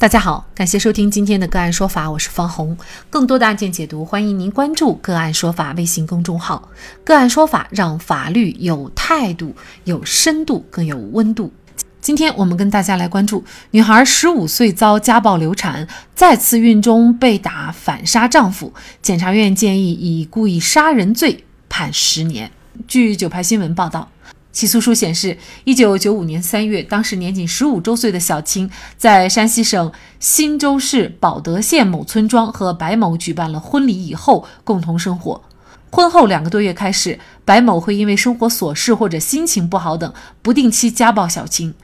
大家好，感谢收听今天的个案说法，我是方红。更多的案件解读，欢迎您关注“个案说法”微信公众号。个案说法让法律有态度、有深度、更有温度。今天我们跟大家来关注：女孩十五岁遭家暴流产，再次孕中被打反杀丈夫，检察院建议以故意杀人罪判十年。据九派新闻报道。起诉书显示，一九九五年三月，当时年仅十五周岁的小青在山西省忻州市保德县某村庄和白某举办了婚礼以后，共同生活。婚后两个多月开始，白某会因为生活琐事或者心情不好等，不定期家暴小青，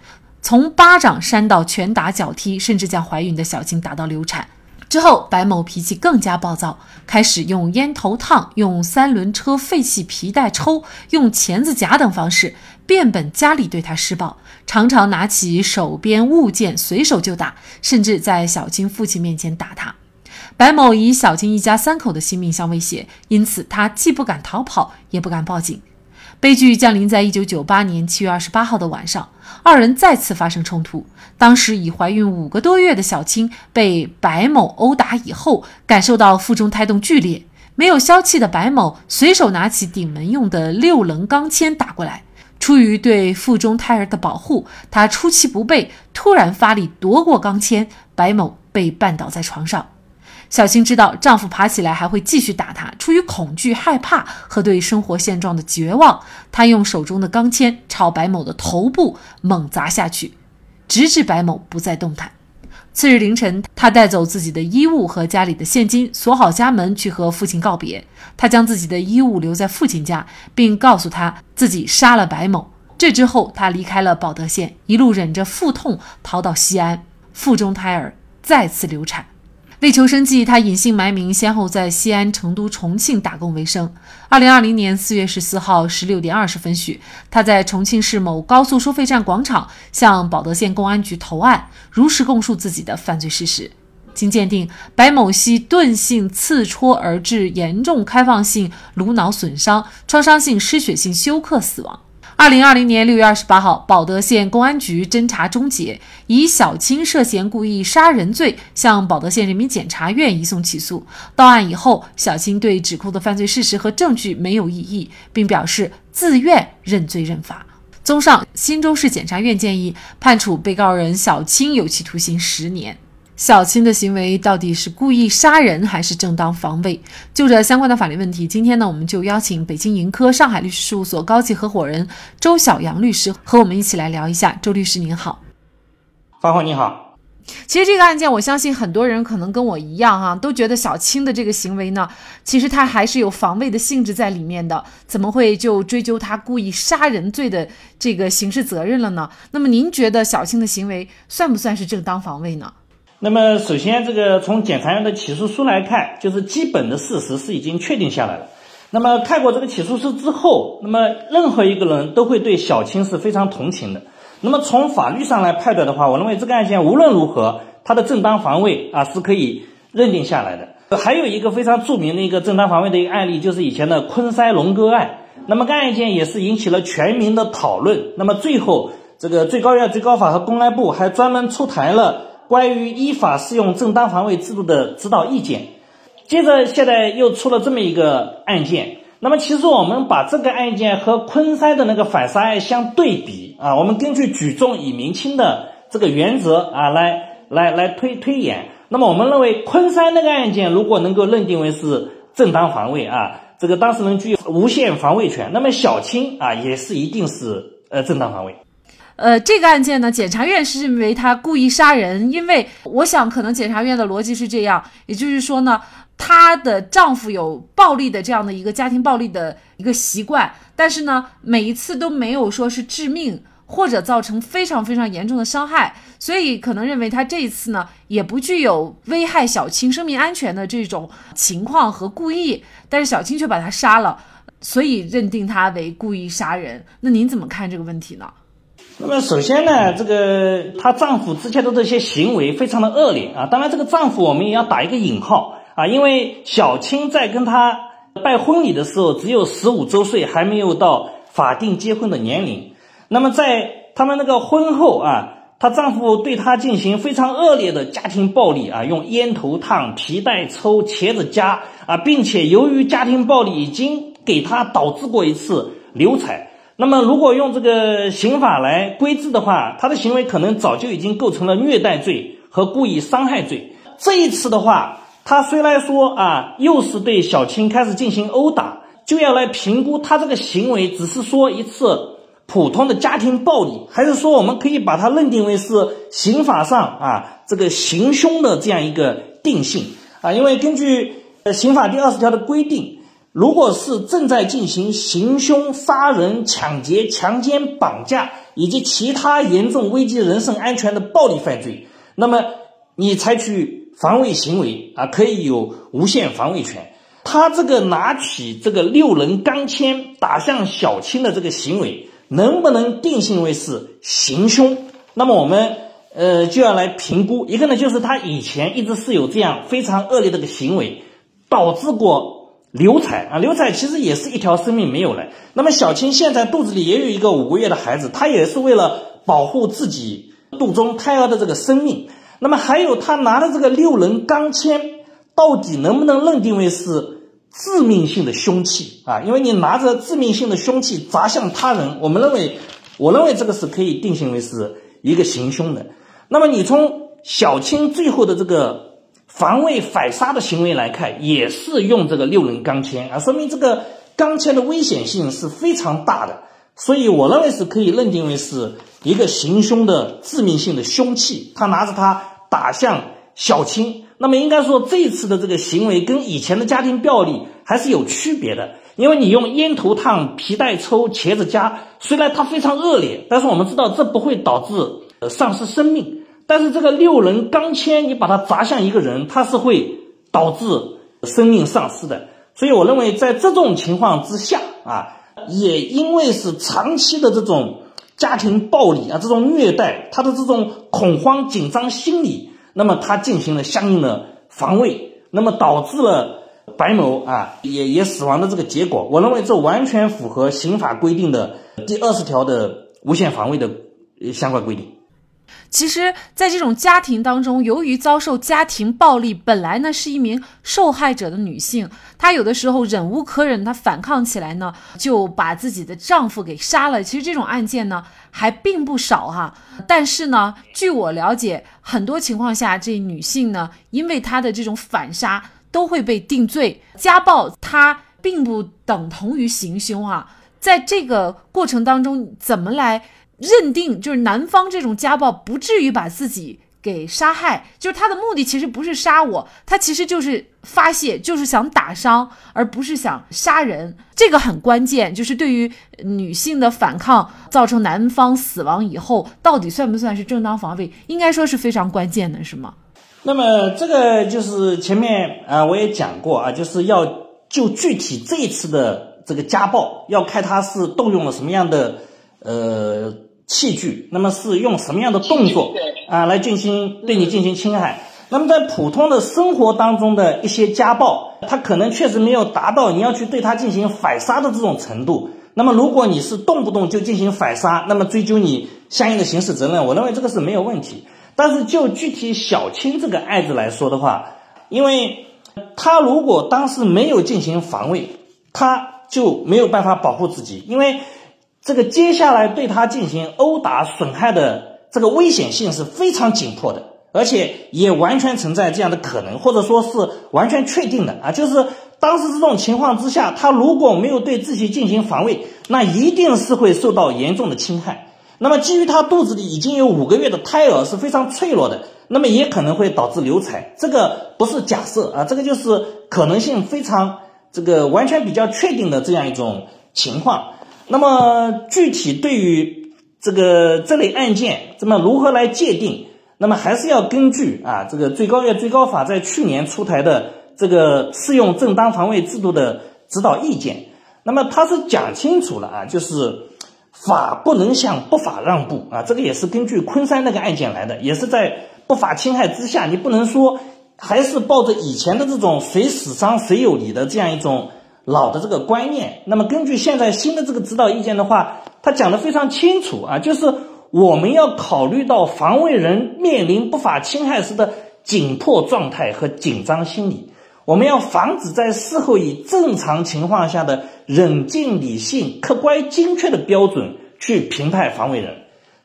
从巴掌扇到拳打脚踢，甚至将怀孕的小青打到流产。之后，白某脾气更加暴躁，开始用烟头烫、用三轮车废弃皮带抽、用钳子夹等方式变本加厉对他施暴，常常拿起手边物件随手就打，甚至在小青父亲面前打他。白某以小青一家三口的性命相威胁，因此他既不敢逃跑，也不敢报警。悲剧降临在一九九八年七月二十八号的晚上，二人再次发生冲突。当时已怀孕五个多月的小青被白某殴打以后，感受到腹中胎动剧烈，没有消气的白某随手拿起顶门用的六棱钢钎打过来。出于对腹中胎儿的保护，他出其不备，突然发力夺过钢钎，白某被绊倒在床上。小青知道丈夫爬起来还会继续打她，出于恐惧、害怕和对生活现状的绝望，她用手中的钢钎朝白某的头部猛砸下去，直至白某不再动弹。次日凌晨，她带走自己的衣物和家里的现金，锁好家门去和父亲告别。她将自己的衣物留在父亲家，并告诉他自己杀了白某。这之后，她离开了保德县，一路忍着腹痛逃到西安，腹中胎儿再次流产。为求生计，他隐姓埋名，先后在西安、成都、重庆打工为生。二零二零年四月十四号十六点二十分许，他在重庆市某高速收费站广场向保德县公安局投案，如实供述自己的犯罪事实。经鉴定，白某系钝性刺戳而致严重开放性颅脑损伤、创伤性失血性休克死亡。二零二零年六月二十八号，保德县公安局侦查终结，以小青涉嫌故意杀人罪向保德县人民检察院移送起诉。到案以后，小青对指控的犯罪事实和证据没有异议，并表示自愿认罪认罚。综上，忻州市检察院建议判处被告人小青有期徒刑十年。小青的行为到底是故意杀人还是正当防卫？就这相关的法律问题，今天呢，我们就邀请北京盈科上海律师事务所高级合伙人周小阳律师和我们一起来聊一下。周律师您好，方红你好。其实这个案件，我相信很多人可能跟我一样哈，都觉得小青的这个行为呢，其实他还是有防卫的性质在里面的，怎么会就追究他故意杀人罪的这个刑事责任了呢？那么您觉得小青的行为算不算是正当防卫呢？那么，首先，这个从检察院的起诉书来看，就是基本的事实是已经确定下来了。那么，看过这个起诉书之后，那么任何一个人都会对小青是非常同情的。那么，从法律上来判断的话，我认为这个案件无论如何，它的正当防卫啊是可以认定下来的。还有一个非常著名的一个正当防卫的一个案例，就是以前的昆山龙哥案。那么，该案件也是引起了全民的讨论。那么，最后这个最高院、最高法和公安部还专门出台了。关于依法适用正当防卫制度的指导意见，接着现在又出了这么一个案件。那么其实我们把这个案件和昆山的那个反杀案相对比啊，我们根据举重以明轻的这个原则啊来来来推推演。那么我们认为昆山那个案件如果能够认定为是正当防卫啊，这个当事人具有无限防卫权，那么小青啊也是一定是呃正当防卫。呃，这个案件呢，检察院是认为他故意杀人，因为我想可能检察院的逻辑是这样，也就是说呢，她的丈夫有暴力的这样的一个家庭暴力的一个习惯，但是呢，每一次都没有说是致命或者造成非常非常严重的伤害，所以可能认为他这一次呢也不具有危害小青生命安全的这种情况和故意，但是小青却把他杀了，所以认定他为故意杀人。那您怎么看这个问题呢？那么首先呢，这个她丈夫之前的这些行为非常的恶劣啊。当然，这个丈夫我们也要打一个引号啊，因为小青在跟他办婚礼的时候只有十五周岁，还没有到法定结婚的年龄。那么在他们那个婚后啊，她丈夫对她进行非常恶劣的家庭暴力啊，用烟头烫、皮带抽、茄子夹啊，并且由于家庭暴力已经给她导致过一次流产。那么，如果用这个刑法来规制的话，他的行为可能早就已经构成了虐待罪和故意伤害罪。这一次的话，他虽然说啊，又是对小青开始进行殴打，就要来评估他这个行为只是说一次普通的家庭暴力，还是说我们可以把它认定为是刑法上啊这个行凶的这样一个定性啊？因为根据呃刑法第二十条的规定。如果是正在进行行凶、杀人、抢劫、强奸、绑架以及其他严重危及人身安全的暴力犯罪，那么你采取防卫行为啊，可以有无限防卫权。他这个拿起这个六人钢钎打向小青的这个行为，能不能定性为是行凶？那么我们呃就要来评估一个呢，就是他以前一直是有这样非常恶劣的个行为，导致过。流产啊，流产其实也是一条生命没有了。那么小青现在肚子里也有一个五个月的孩子，她也是为了保护自己肚中胎儿的这个生命。那么还有她拿的这个六棱钢钎，到底能不能认定为是致命性的凶器啊？因为你拿着致命性的凶器砸向他人，我们认为，我认为这个是可以定性为是一个行凶的。那么你从小青最后的这个。防卫反杀的行为来看，也是用这个六棱钢钎啊，说明这个钢钎的危险性是非常大的，所以我认为是可以认定为是一个行凶的致命性的凶器。他拿着它打向小青，那么应该说这次的这个行为跟以前的家庭暴力还是有区别的，因为你用烟头烫、皮带抽、钳子夹，虽然它非常恶劣，但是我们知道这不会导致呃 丧失生命。但是这个六人钢钎，你把它砸向一个人，它是会导致生命丧失的。所以我认为，在这种情况之下啊，也因为是长期的这种家庭暴力啊，这种虐待，他的这种恐慌紧张心理，那么他进行了相应的防卫，那么导致了白某啊也也死亡的这个结果。我认为这完全符合刑法规定的第二十条的无限防卫的相关规定。其实，在这种家庭当中，由于遭受家庭暴力，本来呢是一名受害者的女性，她有的时候忍无可忍，她反抗起来呢，就把自己的丈夫给杀了。其实这种案件呢还并不少哈。但是呢，据我了解，很多情况下，这女性呢，因为她的这种反杀，都会被定罪。家暴它并不等同于行凶啊，在这个过程当中，怎么来？认定就是男方这种家暴不至于把自己给杀害，就是他的目的其实不是杀我，他其实就是发泄，就是想打伤，而不是想杀人。这个很关键，就是对于女性的反抗造成男方死亡以后，到底算不算是正当防卫，应该说是非常关键的，是吗？那么这个就是前面啊我也讲过啊，就是要就具体这一次的这个家暴，要看他是动用了什么样的呃。器具，那么是用什么样的动作啊来进行对你进行侵害？那么在普通的生活当中的一些家暴，他可能确实没有达到你要去对他进行反杀的这种程度。那么如果你是动不动就进行反杀，那么追究你相应的刑事责任，我认为这个是没有问题。但是就具体小青这个案子来说的话，因为他如果当时没有进行防卫，他就没有办法保护自己，因为。这个接下来对他进行殴打损害的这个危险性是非常紧迫的，而且也完全存在这样的可能，或者说是完全确定的啊，就是当时这种情况之下，他如果没有对自己进行防卫，那一定是会受到严重的侵害。那么基于他肚子里已经有五个月的胎儿是非常脆弱的，那么也可能会导致流产，这个不是假设啊，这个就是可能性非常这个完全比较确定的这样一种情况。那么具体对于这个这类案件，那么如何来界定？那么还是要根据啊，这个最高院最高法在去年出台的这个适用正当防卫制度的指导意见。那么它是讲清楚了啊，就是法不能向不法让步啊，这个也是根据昆山那个案件来的，也是在不法侵害之下，你不能说还是抱着以前的这种谁死伤谁有理的这样一种。老的这个观念，那么根据现在新的这个指导意见的话，他讲的非常清楚啊，就是我们要考虑到防卫人面临不法侵害时的紧迫状态和紧张心理，我们要防止在事后以正常情况下的冷静、理性、客观、精确的标准去评判防卫人。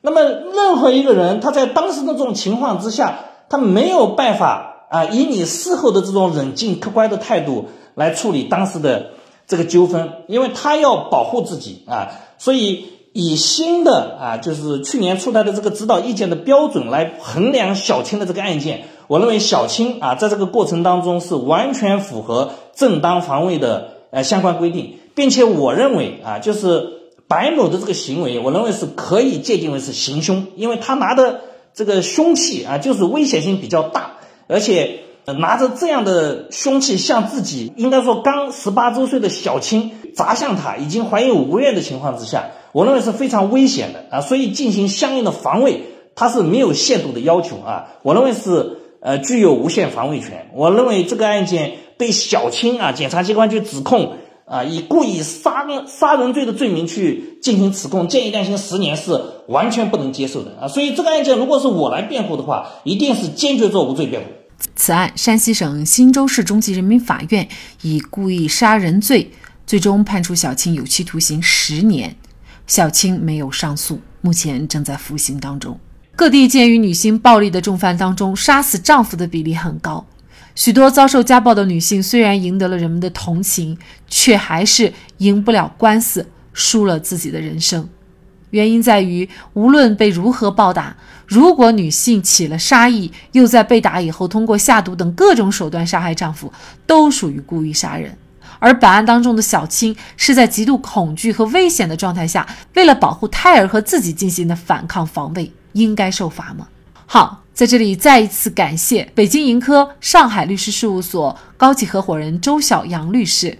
那么，任何一个人他在当时的这种情况之下，他没有办法啊，以你事后的这种冷静、客观的态度来处理当时的这个纠纷，因为他要保护自己啊，所以以新的啊，就是去年出台的这个指导意见的标准来衡量小青的这个案件，我认为小青啊，在这个过程当中是完全符合正当防卫的呃相关规定，并且我认为啊，就是。白某的这个行为，我认为是可以界定为是行凶，因为他拿的这个凶器啊，就是危险性比较大，而且拿着这样的凶器向自己应该说刚十八周岁的小青砸向他，已经怀孕五个月的情况之下，我认为是非常危险的啊，所以进行相应的防卫，他是没有限度的要求啊，我认为是呃具有无限防卫权。我认为这个案件对小青啊，检察机关去指控。啊，以故意杀杀人罪的罪名去进行指控，建议量刑十年是完全不能接受的啊！所以这个案件如果是我来辩护的话，一定是坚决做无罪辩护。此案，山西省忻州市中级人民法院以故意杀人罪，最终判处小青有期徒刑十年。小青没有上诉，目前正在服刑当中。各地鉴于女性暴力的重犯当中，杀死丈夫的比例很高。许多遭受家暴的女性虽然赢得了人们的同情，却还是赢不了官司，输了自己的人生。原因在于，无论被如何暴打，如果女性起了杀意，又在被打以后通过下毒等各种手段杀害丈夫，都属于故意杀人。而本案当中的小青是在极度恐惧和危险的状态下，为了保护胎儿和自己进行的反抗防卫，应该受罚吗？好。在这里再一次感谢北京盈科上海律师事务所高级合伙人周小杨律师。